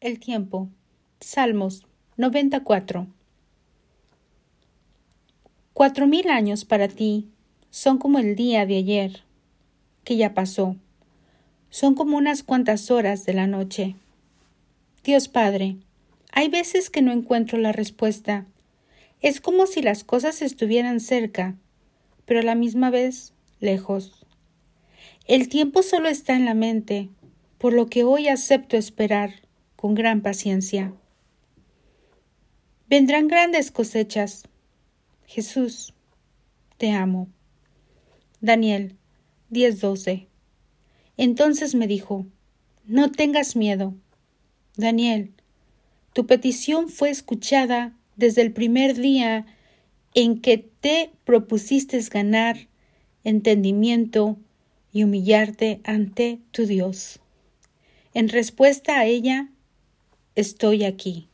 El tiempo. Salmos 94. Cuatro mil años para ti son como el día de ayer, que ya pasó. Son como unas cuantas horas de la noche. Dios Padre, hay veces que no encuentro la respuesta. Es como si las cosas estuvieran cerca, pero a la misma vez lejos. El tiempo solo está en la mente, por lo que hoy acepto esperar con gran paciencia. Vendrán grandes cosechas. Jesús, te amo. Daniel 10:12. Entonces me dijo, no tengas miedo. Daniel, tu petición fue escuchada desde el primer día en que te propusiste ganar entendimiento y humillarte ante tu Dios. En respuesta a ella, estoy aquí.